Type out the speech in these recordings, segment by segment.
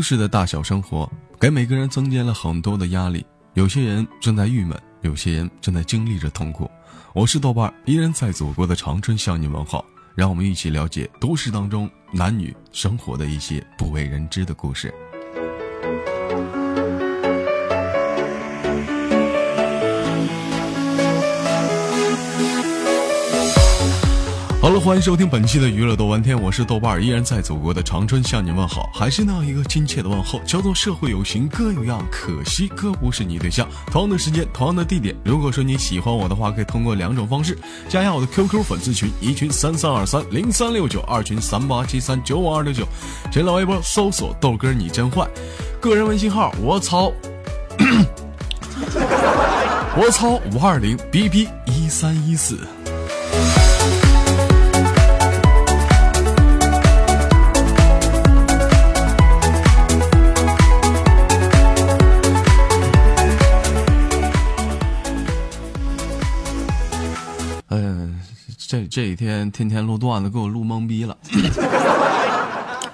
都市的大小生活，给每个人增添了很多的压力。有些人正在郁闷，有些人正在经历着痛苦。我是豆瓣，依然在祖国的长春向你问好。让我们一起了解都市当中男女生活的一些不为人知的故事。欢迎收听本期的娱乐豆玩天，我是豆瓣儿，依然在祖国的长春向你问好，还是那样一个亲切的问候，叫做社会有形哥有样，可惜哥不是你对象。同样的时间，同样的地点，如果说你喜欢我的话，可以通过两种方式加一下我的 QQ 粉丝群，一群三三二三零三六九，二群三八七三九五二六九，新浪微博搜索豆哥你真坏，个人微信号我操，我操五二零 bb 一三一四。这这几天天天录段子，给我录懵逼了。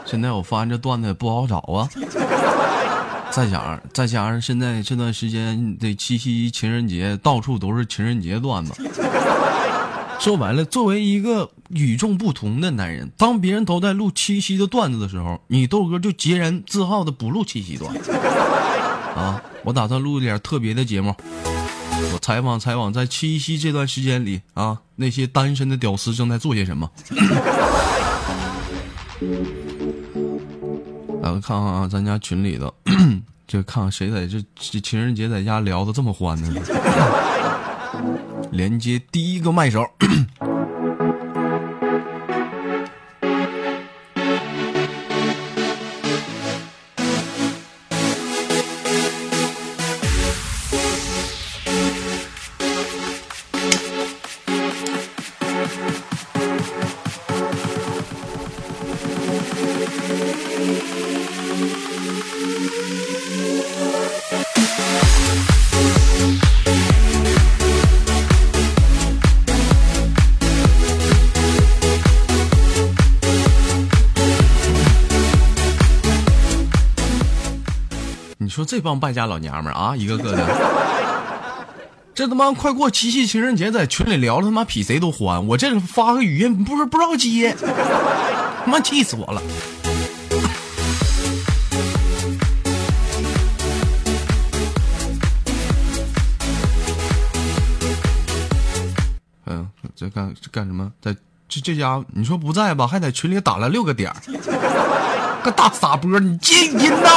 现在我发现这段子也不好找啊。再加上再加上现在这段时间的七夕情人节，到处都是情人节段子。说白了，作为一个与众不同的男人，当别人都在录七夕的段子的时候，你豆哥就截然自豪的不录七夕段。啊，我打算录点特别的节目。我采访采访，在七夕这段时间里啊，那些单身的屌丝正在做些什么？来 看看啊，咱家群里头，这看看谁在这情人节在家聊的这么欢呢？连接第一个麦手。这帮败家老娘们啊，一个个的，这他妈快过七夕情人节，在群里聊他妈比谁都欢。我这发个语音不是不知道接，他妈气死我了。嗯，在干干什么？在这这家你说不在吧？还在群里打了六个点 个大傻波，你接语音呢？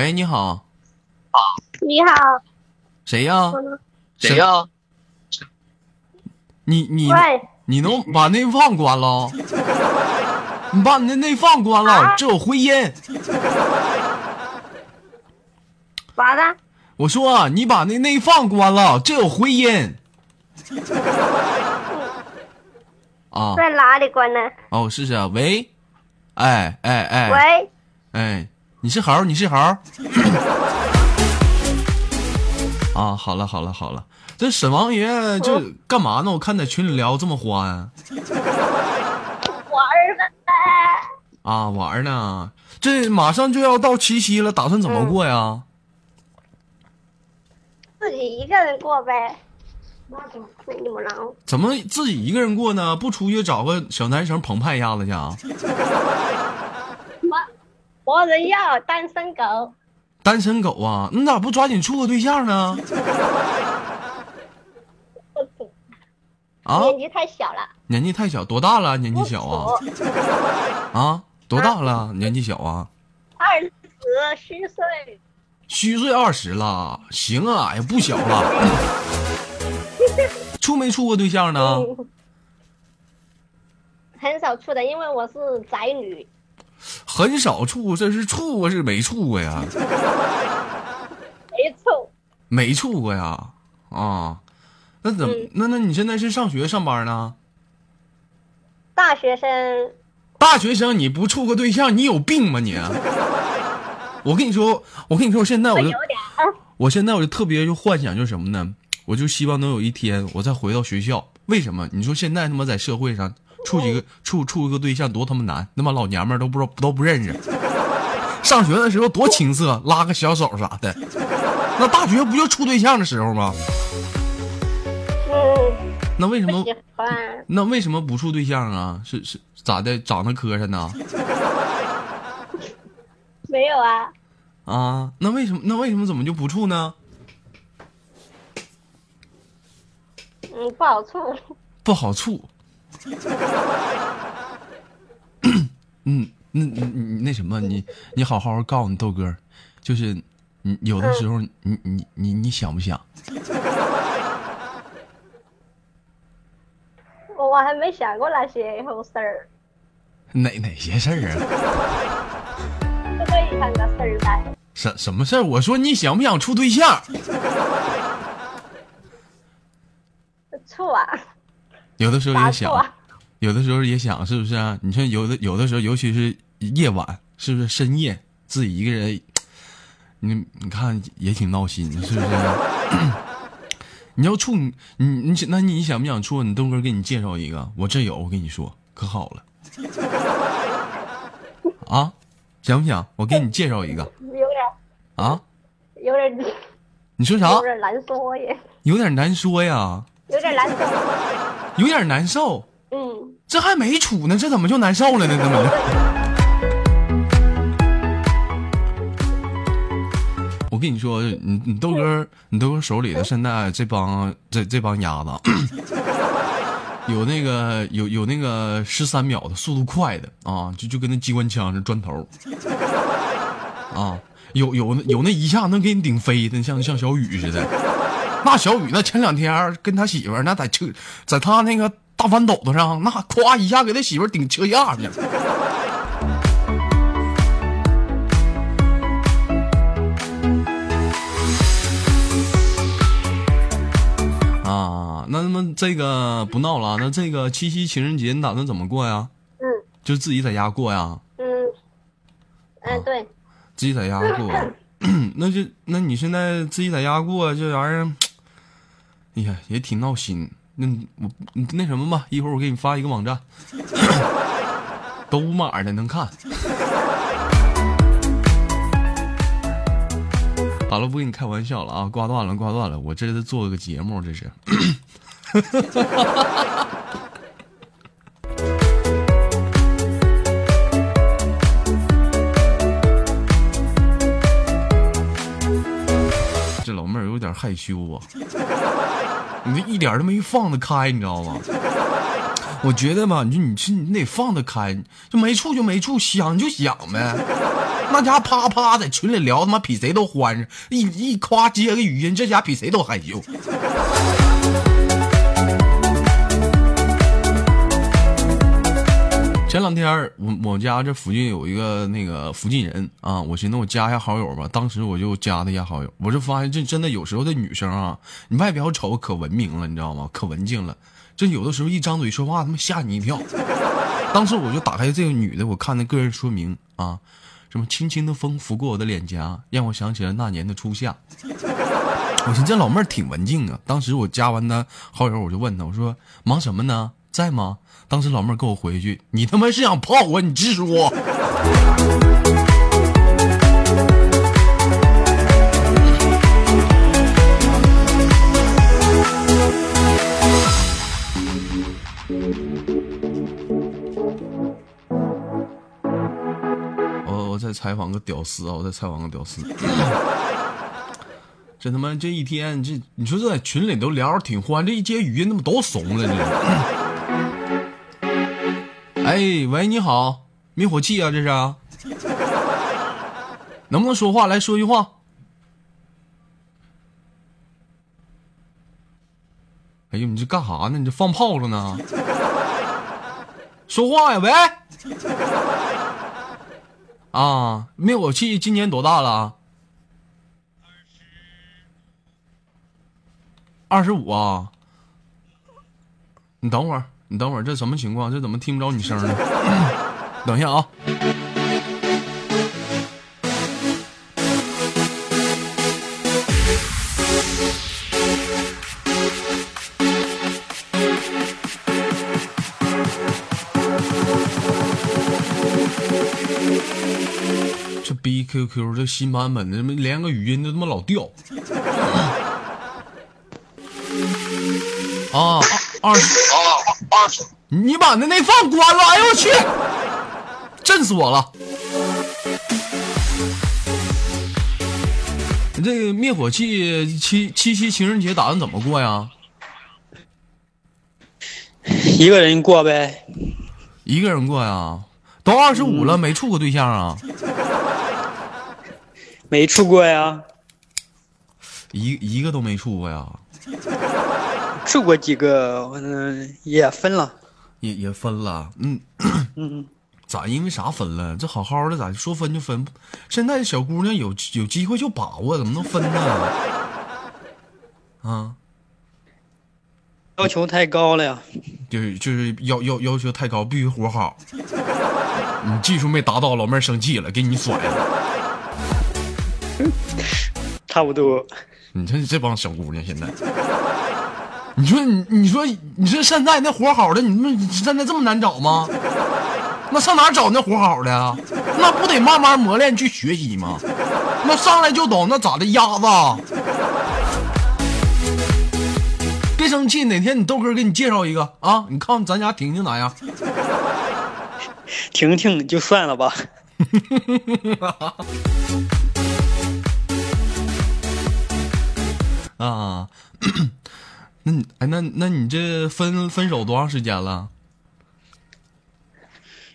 喂，你好。你好。谁呀？谁呀？你你你能把内放关了？你把你的内放关了，这有回音。咋的？我说你把那内放关了，这有回音。啊？在哪里关呢？哦，试试啊。喂，哎哎哎。喂。哎。你是猴，你是猴。啊，好了好了好了，这沈王爷这干嘛呢？我看在群里聊这么欢。玩呢。啊，玩呢。这马上就要到七夕了，打算怎么过呀？自己一个人过呗。那怎么自己一个人过呢？不出去找个小男生澎湃一下子去啊？没人要单身狗，单身狗啊！你咋不抓紧处个对象呢？啊！年纪太小了。年纪太小，多大了？年纪小啊？啊？多大了？年纪小啊？二十虚岁。虚岁二十了，行啊，也不小了。处没处过对象呢？很少处的，因为我是宅女。很少处，这是处过是没处过呀？没处，没处过呀？啊，那怎么？那那你现在是上学上班呢？大学生大学生你不处个对象，你有病吗你？我跟你说，我跟你说，现在我就。我现在我就特别就幻想就是什么呢？我就希望能有一天我再回到学校。为什么？你说现在他妈在社会上处几个处处一个对象多他妈难，他妈老娘们都不知道都不认识。上学的时候多青涩，拉个小手啥的。那大学不就处对象的时候吗？嗯，那为什么。那为什么不处对象啊？是是咋的？长得磕碜呢？没有啊，啊？那为什么那为什么怎么就不处呢？嗯，不好处。不好处。嗯，那你你那什么，你你好好告诉你豆哥，就是你有的时候你你你你想不想？我 我还没想过那些后事儿，哪哪些事儿啊？不可以看个事儿呗。什什么事儿？我说你想不想处对象？处啊，有的时候也想？有的时候也想，是不是啊？你说有的有的时候，尤其是夜晚，是不是深夜自己一个人，你你看也挺闹心，是不是？你要处你你你那你想不想处？你东哥给你介绍一个，我这有，我跟你说可好了。啊，想不想？我给你介绍一个 有点啊？有点你说啥有？点难说呀，有点难说呀，有点难受。有点难受。嗯，这还没处呢，这怎么就难受了呢？怎么？我跟你说，你你豆哥，你豆哥手里的现在这帮这这帮鸭子，有那个有有那个十三秒的速度快的啊，就就跟那机关枪似的砖头 啊，有有有那一下能给你顶飞的，像像小雨似的。那小雨那前两天跟他媳妇儿那在车，在他那个大翻斗子上，那咵一下给他媳妇儿顶车架去了。啊，那那么这个不闹了，那这个七夕情人节你打算怎么过呀？嗯就自己在家过呀？嗯，哎对，自己在家过，那就那你现在自己在家过这玩意儿，哎呀，也挺闹心。那我那什么吧，一会儿我给你发一个网站，都无码的，能看。好了，不跟你开玩笑了啊，挂断了，挂断了，我这是做个节目，这是。有点害羞啊，你这一点都没放得开，你知道吗？我觉得吧，你说你是你得放得开，就没处就没处，想就想呗。那家伙啪啪在群里聊，他妈比谁都欢实，一一夸接个语音，这家伙比谁都害羞。前两天我我家这附近有一个那个附近人啊，我寻思我加一下好友吧，当时我就加他一下好友，我就发现这真的有时候这女生啊，你外表瞅可文明了，你知道吗？可文静了，这有的时候一张嘴说话，他妈吓你一跳。当时我就打开这个女的，我看那个人说明啊，什么轻轻的风拂过我的脸颊，让我想起了那年的初夏。我寻思这老妹儿挺文静啊。当时我加完她好友，我就问她，我说忙什么呢？在吗？当时老妹儿给我回一句：“你他妈是想泡我？你直说。”我我再采访个屌丝啊！我再采访个屌丝。这他妈这一天，这你说这在群里都聊着挺欢，这一接语音他妈都怂了这。哎，喂，你好，灭火器啊，这是？能不能说话？来说句话。哎呦，你这干啥呢？你这放炮了呢？说话呀，喂！啊，灭火器今年多大了？二十五啊！你等会儿，你等会儿，这什么情况？这怎么听不着你声呢？等一下啊。这逼 QQ 这新版本的，他妈连个语音都他妈老掉。啊，二十啊，二十，你把那内放关了！哎呦我去，震死我了！你这个灭火器七七夕情人节打算怎么过呀？一个人过呗。一个人过呀？都二十五了，没处过对象啊？没处过呀？一一个都没处过呀？处过几个，嗯，也分了。也也分了，嗯，嗯，咋？因为啥分了？这好好的咋说分就分？现在小姑娘有有机会就把握，怎么能分呢？啊，要求太高了呀。就是就是要要要求太高，必须活好。你技术没达到，老妹儿生气了，给你甩了。差不多。你看这帮小姑娘现在，你说你你说你说现在那活好的，你们现在这么难找吗？那上哪找那活好的呀？那不得慢慢磨练去学习吗？那上来就懂，那咋的？鸭子，别生气，哪天你豆哥给你介绍一个啊？你看咱家婷婷咋样？婷婷就算了吧。啊，那你哎，那那你这分分手多长时间了？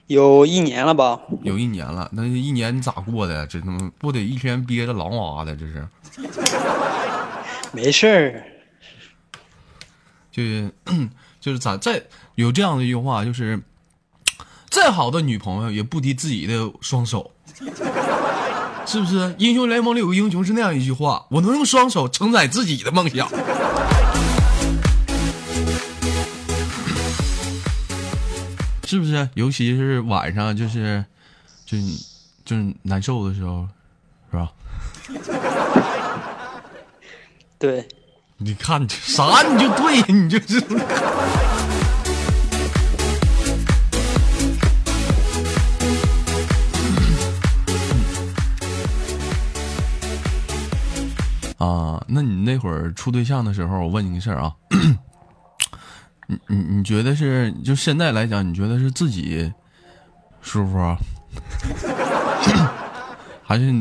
有一年了吧？有一年了，那一年你咋过的？这他妈不得一天憋着狼哇的？这是，没事儿。就是 就是咋再有这样的一句话，就是再好的女朋友也不敌自己的双手，是不是？英雄联盟里有个英雄是那样一句话：我能用双手承载自己的梦想。是不是？尤其是晚上，就是，就就是难受的时候，是吧？对，你看你啥你就对，你就是。啊，那你那会儿处对象的时候，我问你个事儿啊，你你你觉得是就现在来讲，你觉得是自己舒服啊，还是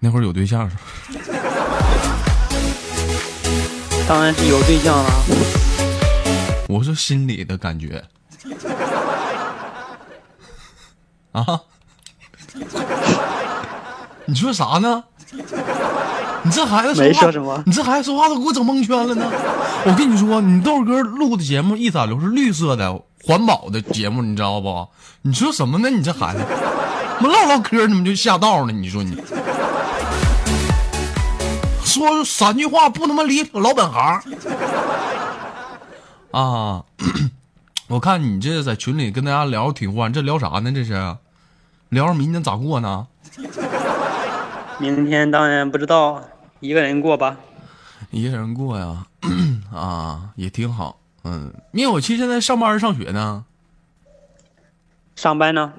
那会儿有对象？当然是有对象了。我是心里的感觉啊，你说啥呢？你这孩子说话没说什么你这孩子说话都给我整蒙圈了呢。我跟你说，你豆哥录的节目一咋流是绿色的环保的节目，你知道不？你说什么呢？你这孩子，唠唠嗑怎么就下道呢？你说你说三句话不他妈离老本行啊！我看你这在群里跟大家聊挺欢，这聊啥呢？这是聊着明天咋过呢？明天当然不知道，一个人过吧。一个人过呀，啊，也挺好。嗯，灭火器现在上班儿上学呢？上班呢，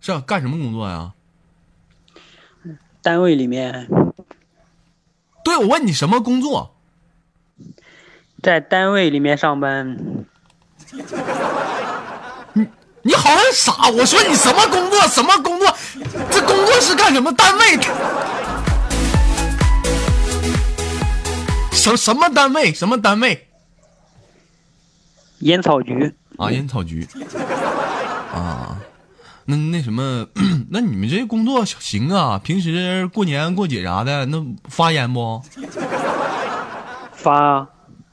是干什么工作呀？单位里面，对，我问你什么工作？在单位里面上班，你好像傻。我说你什么工作？什么工作？这工作是干什么？单位？什什么单位？什么单位？烟草局。啊，烟草局。啊，那那什么，那你们这工作行啊？平时过年过节啥的，那发烟不？发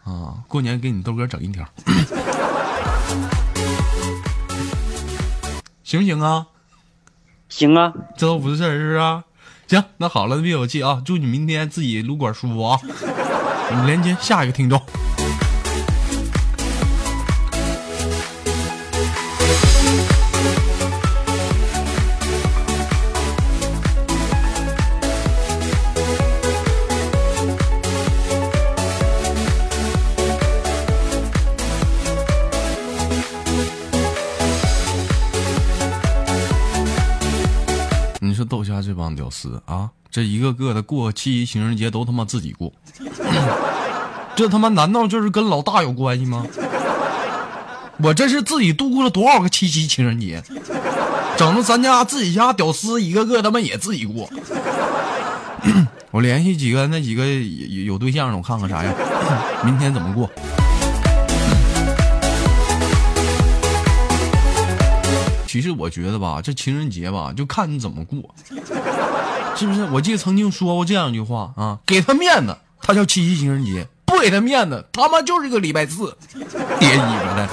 啊，过年给你豆哥整一条，行不行啊？行啊，这都不是事儿，是不是啊？行，那好了，别有气啊，祝你明天自己撸管舒服啊！我们连接下一个听众。帮屌丝啊！这一个个的过七夕情人节都他妈自己过，这他妈难道就是跟老大有关系吗？我这是自己度过了多少个七夕情人节，整的咱家自己家屌丝一个个他妈也自己过。我联系几个那几个有有对象的，我看看啥样，明天怎么过。其实我觉得吧，这情人节吧，就看你怎么过，是不是？我记得曾经说过这样一句话啊，给他面子，他叫七夕情人节；不给他面子，他妈就是个礼拜四，叠衣服的。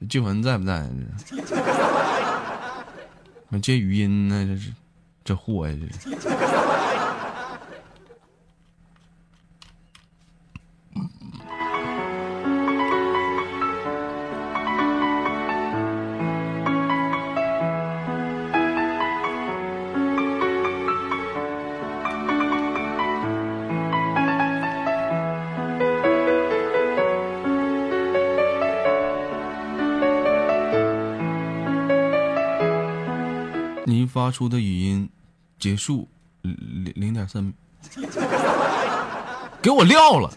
静文在不在？我 接语音呢，这是这货呀，这。发出的语音结束零零点三，给我撂了！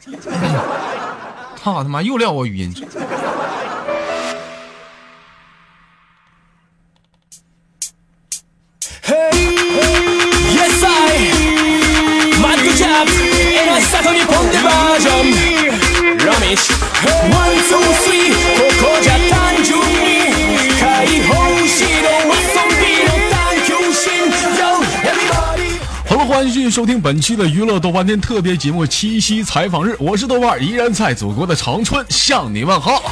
操他妈又撂我语音！续收听本期的娱乐豆瓣天特别节目《七夕采访日》，我是豆瓣，依然在祖国的长春向你问好。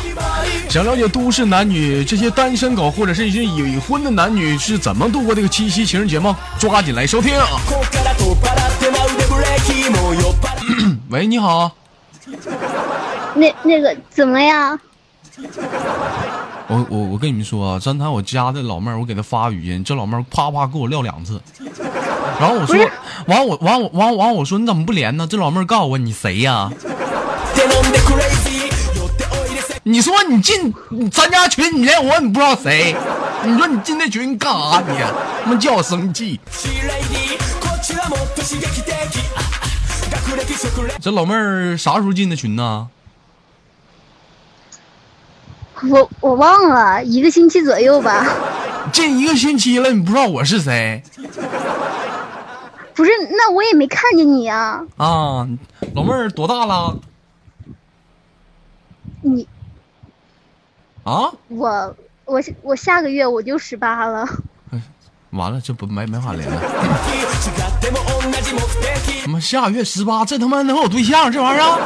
想了解都市男女这些单身狗或者是一些已婚的男女是怎么度过这个七夕情人节吗？抓紧来收听。ここから取っ払ってまうでブレーキも酔っ払喂，你好，那那个怎么样？ 我我我跟你们说啊，刚才我家的老妹儿，我给她发语音，这老妹儿啪啪给我撂两次，然后我说，完我完我完完我说你怎么不连呢？这老妹儿告诉我你谁呀？って飲んで crazy 酔っておいでせ你说你进你咱家群，你连我你不知道谁？你说你进那群干啥你？他妈叫我生气！シーレイディこっちはもっと刺激的ああ学歴職歴这老妹儿啥时候进的群呢？ 我我忘了，一个星期左右吧。进一个星期了，你不知道我是谁不是，那我也没看见你啊。啊？老妹儿多大了？你啊？我我我下个月我就十八了。完了，这不没没法连了。違っても同じ目的他妈下月十八，这他妈能有对象？这玩意儿？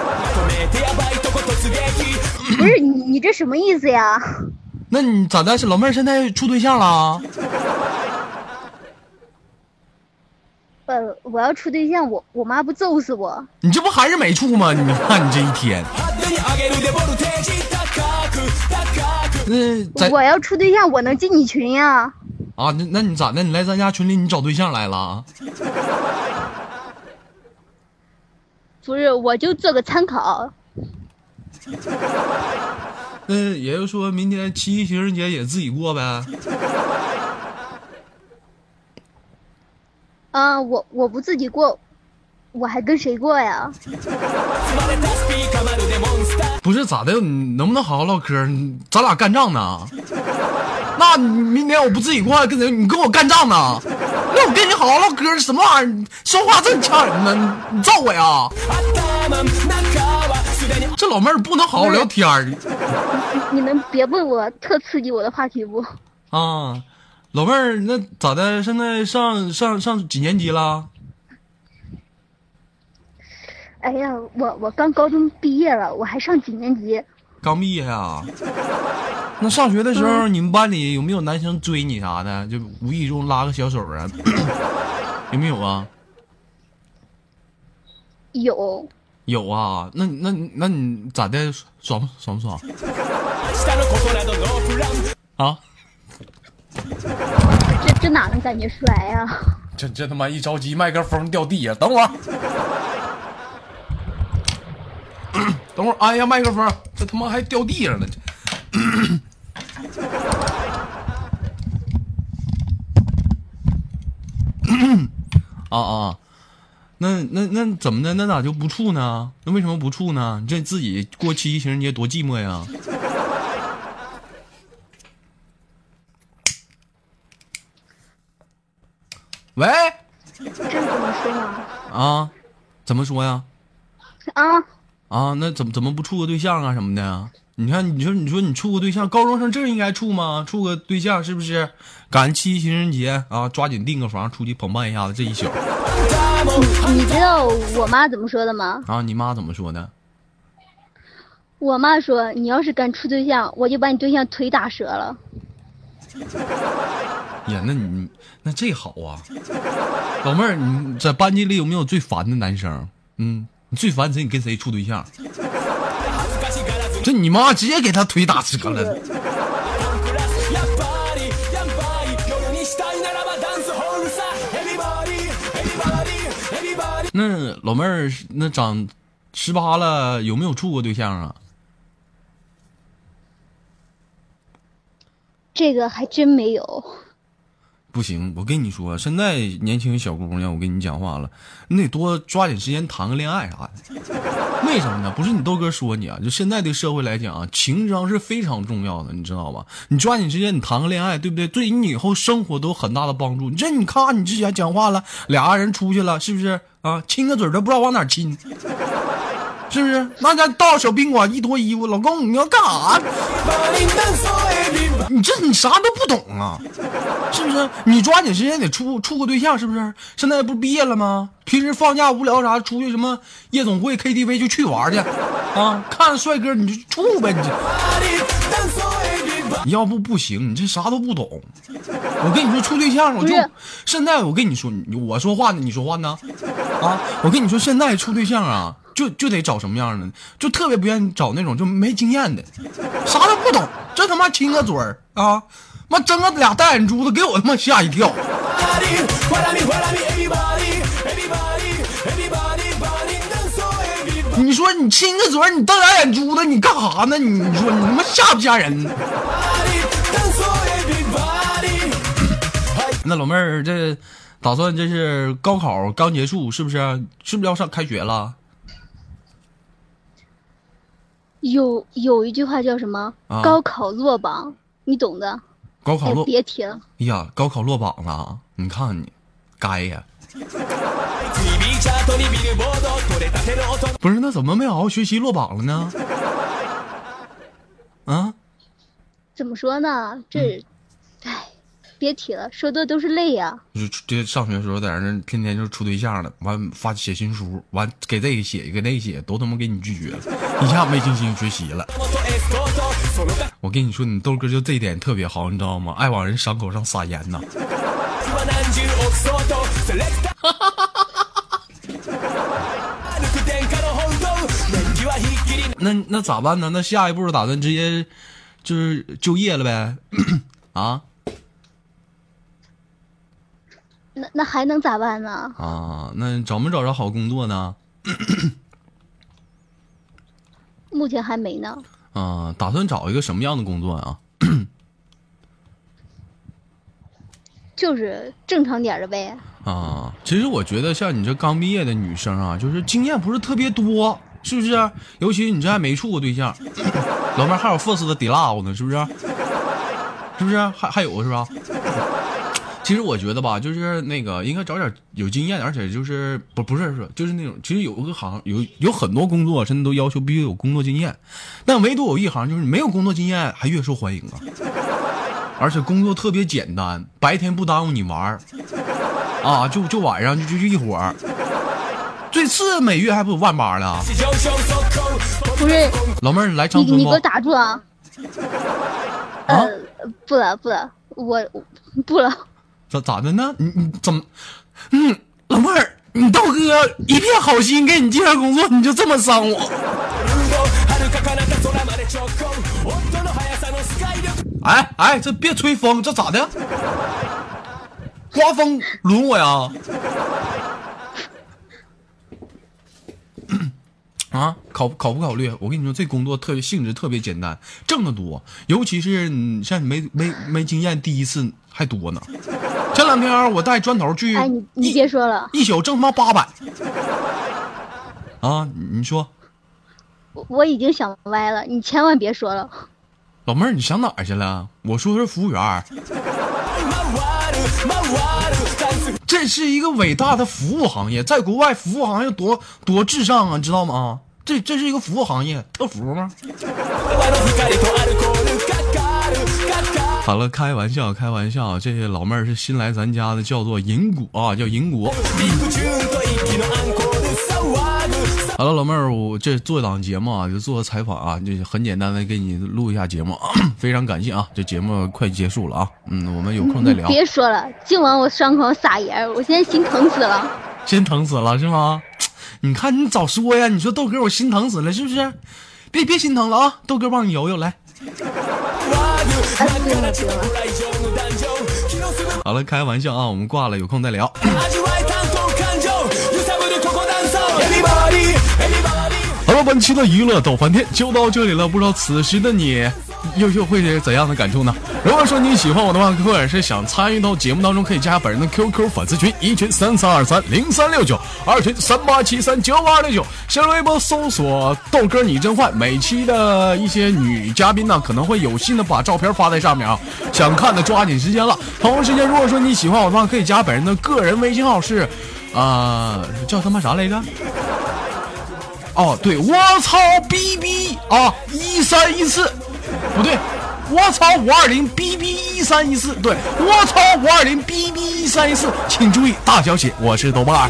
止めてやばいとこ突撃不是你你这什么意思呀？那你咋的？是老妹儿现在处对象了？呃，我要处对象，我我妈不揍死我？你这不还是没处吗？你看你这一天，派手に上げるでボルテージ高く高く那在我要处对象，我能进你群呀？啊，那那你咋的？你来咱家群里你找对象来了？不是，我就做个参考。 那也就说明天七夕情人节也自己过呗。啊，我我不自己过，我还跟谁过呀？不是咋的？你能不能好好唠嗑？咱俩干仗呢？那明天我不自己过，跟谁？你跟我干仗呢？那我跟你好好唠嗑，什么玩意儿？说话这么呛人呢？你揍我呀！頭中はすでに这老妹儿不能好好聊天儿你能别问我特刺激我的话题不？啊？老妹儿，那咋的？现在上上上几年级了？哎呀，我我刚高中毕业了，我还上几年级？刚毕业呀？那上学的时候，你们班里有没有男生追你啥的？就无意中拉个小手啊？有没有啊？有， 有啊。那那那你咋的？爽不爽不爽下のことなどノープラン啊？这这哪能感觉出来呀？ 这这他妈一着急，麦克风掉地下，等会儿，等会儿，按一下麦克风，这他妈还掉地上了。啊啊， 那那那怎么的？那咋就不处呢？那为什么不处呢？你这自己过七夕情人节多寂寞呀！喂，这怎么说呢？啊，怎么说呀？啊，啊，那怎么怎么不处个对象啊什么的呀？你看，你说你说你处个对象，高中生这应该处吗？处个对象是不是？赶七夕情人节啊，抓紧订个房，出去捧伴一下子这一宿你知道我妈怎么说的吗？啊！你妈怎么说的？我妈说，你要是敢处对象，我就把你对象腿打折了。呀，那你那这好啊，老妹儿，你在班级里有没有最烦的男生？嗯，你最烦谁？你跟谁处对象？这你妈直接给他腿打折了。やっぱりやっぱり夜にしたいならばダンスホールさ Everybody Everybody Everybody 那老妹儿，那长十八了，有没有处过对象啊？这个还真没有。 不行，我跟你说，现在年轻小姑娘，我跟你讲话了，你得多抓紧时间谈个恋爱啥的。为什么呢？不是你豆哥说你啊，就现在的社会来讲啊，情商是非常重要的，你知道吧？你抓紧时间，你谈个恋爱，对不对？对你以后生活都有很大的帮助。你这你看，你之前讲话了，俩人出去了，是不是啊？亲个嘴都不知道往哪亲，是不是？那家到小宾馆一脱衣服，老公你要干啥？你这你啥都不懂啊，是不是？你抓紧时间得处处个对象，是不是？现在不是毕业了吗？平时放假无聊啥，出去什么夜总会、KTV 就去玩去，啊，看帅哥你就处呗，你这要不不行，你这啥都不懂。我跟你说处对象，我就现在我跟你说，你我说话呢，你说话呢，啊，我跟你说现在处对象啊，就就得找什么样的，就特别不愿意找那种就没经验的，啥都不懂，这他妈亲个嘴儿啊，妈睁个俩大眼珠子，给我他妈吓一跳。你说你亲个嘴儿，你瞪俩眼珠子，你干啥呢？你说你他妈吓不吓人？那老妹儿这打算这是高考刚结束，是不是？是不是要上开学了？有有一句话叫什么？啊高考落榜，你懂的。哎高考落，，别提了。哎呀，高考落榜了，你看你，该呀。 TV チャートにビルボード取れたての音不是，那怎么没好好学习落榜了呢？啊，怎么说呢？这，哎， 别提了，说的都是泪呀、就是这上学的时候在那天天就处对象了，完发写情书，完给这个写，给那个写，都他妈给你拒绝了，一下没精心学习了。元エスコートその我跟你说，你豆哥就这一点特别好，你知道吗？爱往人伤口上撒盐呐。額は何十億相当セレクタ歩く天下の本当年季はひっきり那那咋办呢？那下一步打算直接就是就业了呗？啊 那那还能咋办呢？啊，那找没找着好工作呢？目前还没呢。啊，打算找一个什么样的工作啊？就是正常点儿的呗。啊，其实我觉得像你这刚毕业的女生啊，就是经验不是特别多，是不是？尤其你这还没处过对象，老妹儿还有 first 的 d l o 呢，是不是？是不是？还还有是吧？其实我觉得吧，就是那个应该找点有经验，而且就是不不是说就是那种，其实有个行有有很多工作，甚至都要求必须有工作经验，但唯独有一行就是没有工作经验还越受欢迎啊，而且工作特别简单，白天不耽误你玩儿，啊，就就晚上就就就一伙儿，最次每月还不有万八了。上昇速攻不是老妹儿，你来长春你你给我？打住啊！啊呃，不了不了，我我不了。咋咋的呢？你你怎么？嗯，老妹儿，你道哥一片好心给你介绍工作，你就这么伤我？遥か彼方空まで直行音の速さのスカイ力哎哎，这别吹风，这咋的？ 刮风轮我呀？啊，考考不考虑？我跟你说，这工作特别性质特别简单，挣得多，尤其是你像你没没没经验，第一次 还多呢。前两天我带砖头去，哎，你你别说了，一宿挣他妈八百。啊，你说，我我已经想歪了，你千万别说了。老妹儿，你想哪儿去了？我说是服务员。这是一个伟大的服务行业，在国外服务行业多多至上啊，知道吗？这这是一个服务行业，特服吗？好了，开玩笑，开玩笑，这些老妹儿是新来咱家的，叫做银果啊，叫银果。好了，老妹儿，我这做一档节目啊，就做个采访啊，就很简单的给你录一下节目，非常感谢啊！这节目快结束了啊，嗯，我们有空再聊。别说了，净往我伤口撒盐，我现在心疼死了。心疼死了是吗？你看你早说呀！你说豆哥，我心疼死了，是不是？别别心疼了啊！豆哥帮你揉揉来。好了，开玩笑啊，我们挂了，有空再聊。好了，本期的娱乐逗翻天就到这里了。不知道此时的你，又又会是怎样的感触呢？如果说你喜欢我的话，或者是想参与到节目当中，可以加本人的 QQ 粉丝群：一群三三二三零三六九，二群三八七三九五二六九。新浪微博搜索“豆哥你真坏”。每期的一些女嘉宾呢，可能会有幸的把照片发在上面啊，想看的抓紧时间了。同时间，如果说你喜欢我的话，可以加本人的个人微信号是，啊，叫他妈啥来着？哦，对，我操，B B 啊，一三一四，不对，我操，五二零 B B 一三一四，对，我操，五二零 B B 一三一四，请注意大小写，我是豆瓣儿。